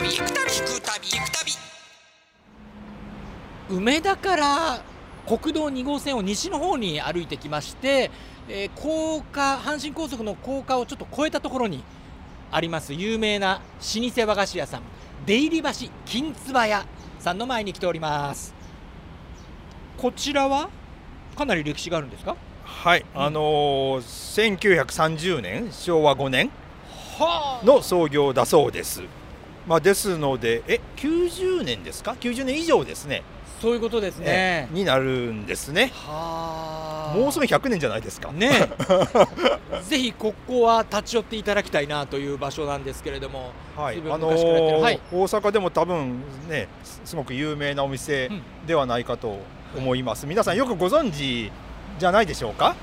旅行く旅行く旅行く旅梅田から国道2号線を西の方に歩いてきまして、えー高架阪神高速の高架をちょっと越えたところにあります有名な老舗和菓子屋さん出入り橋金唾屋さんの前に来ております。こちらはかなり歴史があるんですか？はい、あのー、1930年昭和5年はの創業だそうです。まあですのでえ90年ですか？90年以上ですね。そういうことですね。になるんですね。はあ。もうすぐ100年じゃないですか。ね ぜひここは立ち寄っていただきたいなという場所なんですけれども。はい、あのーはい。大阪でも多分ねすすごく有名なお店うん。ではないかと思います。皆さんよくご存知じゃないでしょうか？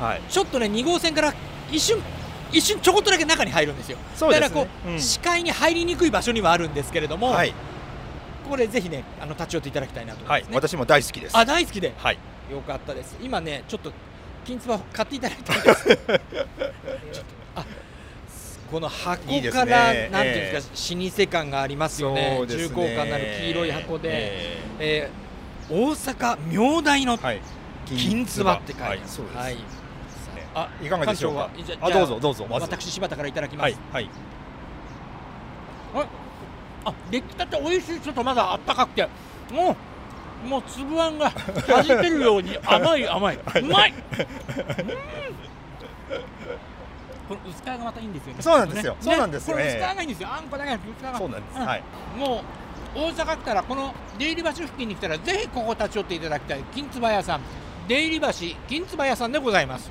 はい、ちょっとね2号線から一瞬一瞬ちょこっとだけ中に入るんですよ。すね。だからこう、うん。視界に入りにくい場所にはあるんですけれども、はい、これぜひねあの立ち寄っていただきたいなと思います、ね。はい、私も大好きです。あ大好きで。はい、よかったです。今ねちょっと金つば買っていただいたんです。あこの箱からなんていうんですか、老舗感がありますよね。ね。重厚感のある黄色い箱で、ええ。ー大阪明大の金つばって書いてある、はい。はいあいかがでしょうか？あ、どうぞどうぞ。私柴田からいただきます、はいはい。あ出来たて美味しいちょっとまだあったかくて。もうもう粒あんが弾けるように 甘い甘い。うまい。うん。この薄皮がまたいいんですよね。そうなんですよ。ね。そうなんですよ。これええ。薄皮がいいんですよ。あんこだけ薄皮が。そうなんです。うん。はい。もう大阪来たらこの出入り橋付近に来たらぜひここ立ち寄っていただきたい。金つば屋さん。出入り橋金つば屋さんでございます